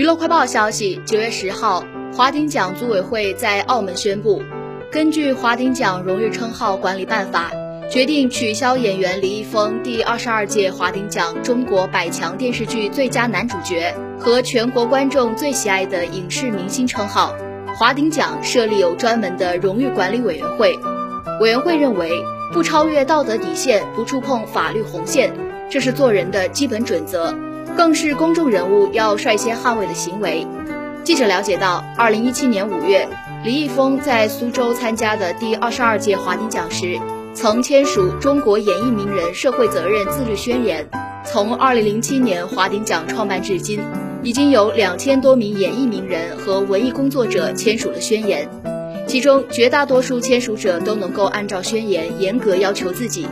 娱乐快报消息，九月十号，华鼎奖组委会在澳门宣布，根据《华鼎奖荣誉称号管理办法》，决定取消演员李易峰第二十二届华鼎奖中国百强电视剧最佳男主角和全国观众最喜爱的影视明星称号。华鼎奖设立有专门的荣誉管理委员会，委员会认为，不超越道德底线，不触碰法律红线，这是做人的基本准则，更是公众人物要率先捍卫的行为。记者了解到，二零一七年五月，李易峰在苏州参加的第二十二届华鼎奖时，曾签署《中国演艺名人社会责任自律宣言》。从二零零七年华鼎奖创办至今。已经有两千多名演艺名人和文艺工作者签署了宣言，其中绝大多数签署者都能够按照宣言严格要求自己。